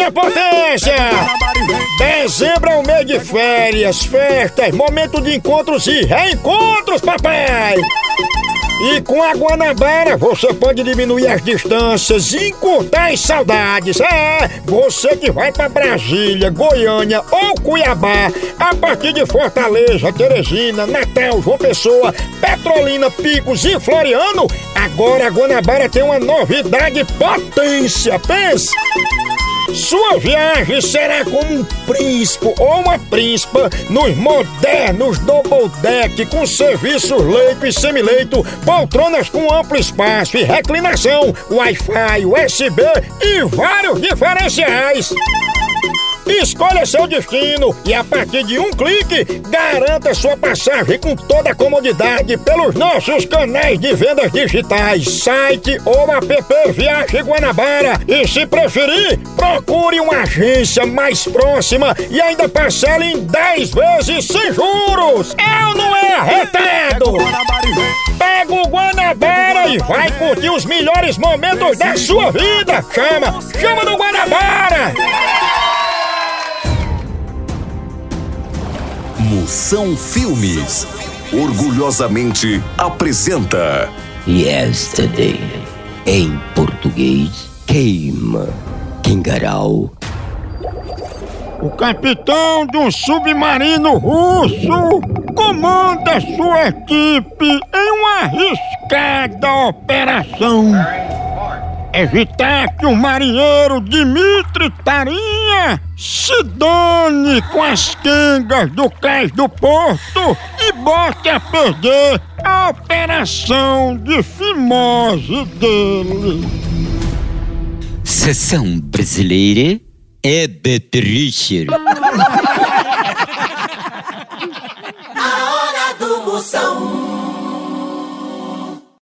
Eita potência! Dezembro é o mês de férias, festas, momento de encontros e reencontros, papai! E com a Guanabara você pode diminuir as distâncias e encurtar as saudades. É, você que vai para Brasília, Goiânia ou Cuiabá, a partir de Fortaleza, Teresina, Natal, João Pessoa, Petrolina, Picos e Floriano, agora a Guanabara tem uma novidade potência. Pense! Sua viagem será como um príncipe ou uma príncipa nos modernos double deck com serviços leito e semileito, poltronas com amplo espaço e reclinação, Wi-Fi, USB e vários diferenciais. Escolha seu destino e a partir de um clique, garanta sua passagem com toda a comodidade pelos nossos canais de vendas digitais, site ou app Viagem Guanabara. E se preferir, procure uma agência mais próxima e ainda parcele em 10 vezes sem juros. Eu não é arretado! Pega o Guanabara e vai curtir os melhores momentos da sua vida! Chama! Chama do Guanabara! Moção Filmes orgulhosamente apresenta Yesterday, em português, queima, Kingarau, O capitão de um submarino russo comanda sua equipe em uma arriscada operação. Evitar que o marinheiro Dmitri Tarinha se dane com as quengas do cais do porto e bote a perder a operação de fimose dele. sessão brasileira é Betricher. A hora do Moção.